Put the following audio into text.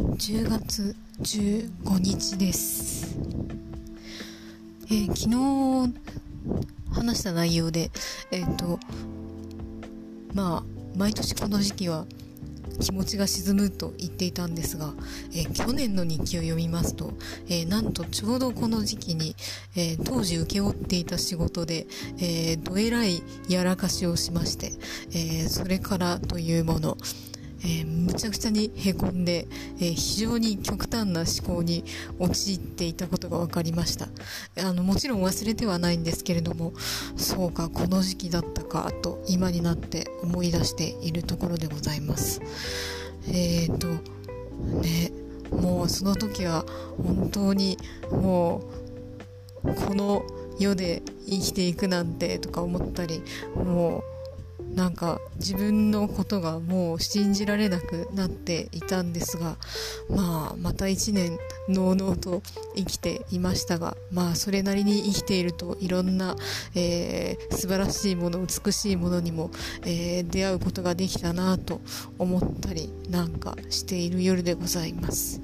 10月15日です、えー、昨日話した内容でえっ、ー、とまあ毎年この時期は気持ちが沈むと言っていたんですが、えー、去年の日記を読みますと、えー、なんとちょうどこの時期に、えー、当時請け負っていた仕事で、えどえらいやらかしをしまして、えそれからというもの、えー、むちゃくちゃにへこんで、えー、非常に極端な思考に陥っていたことが分かりました。あのもちろん忘れてはないんですけれどもそうかこの時期だったかと今になって思い出しているところでございます。えっ、ー、とねもうその時は本当にもうこの世で生きていくなんてとか思ったりもうなんか自分のことがもう信じられなくなっていたんですが、まあ、また1年のうのうと生きていましたが、まあ、それなりに生きているといろんな、えー、素晴らしいもの美しいものにも、えー、出会うことができたなと思ったりなんかしている夜でございます。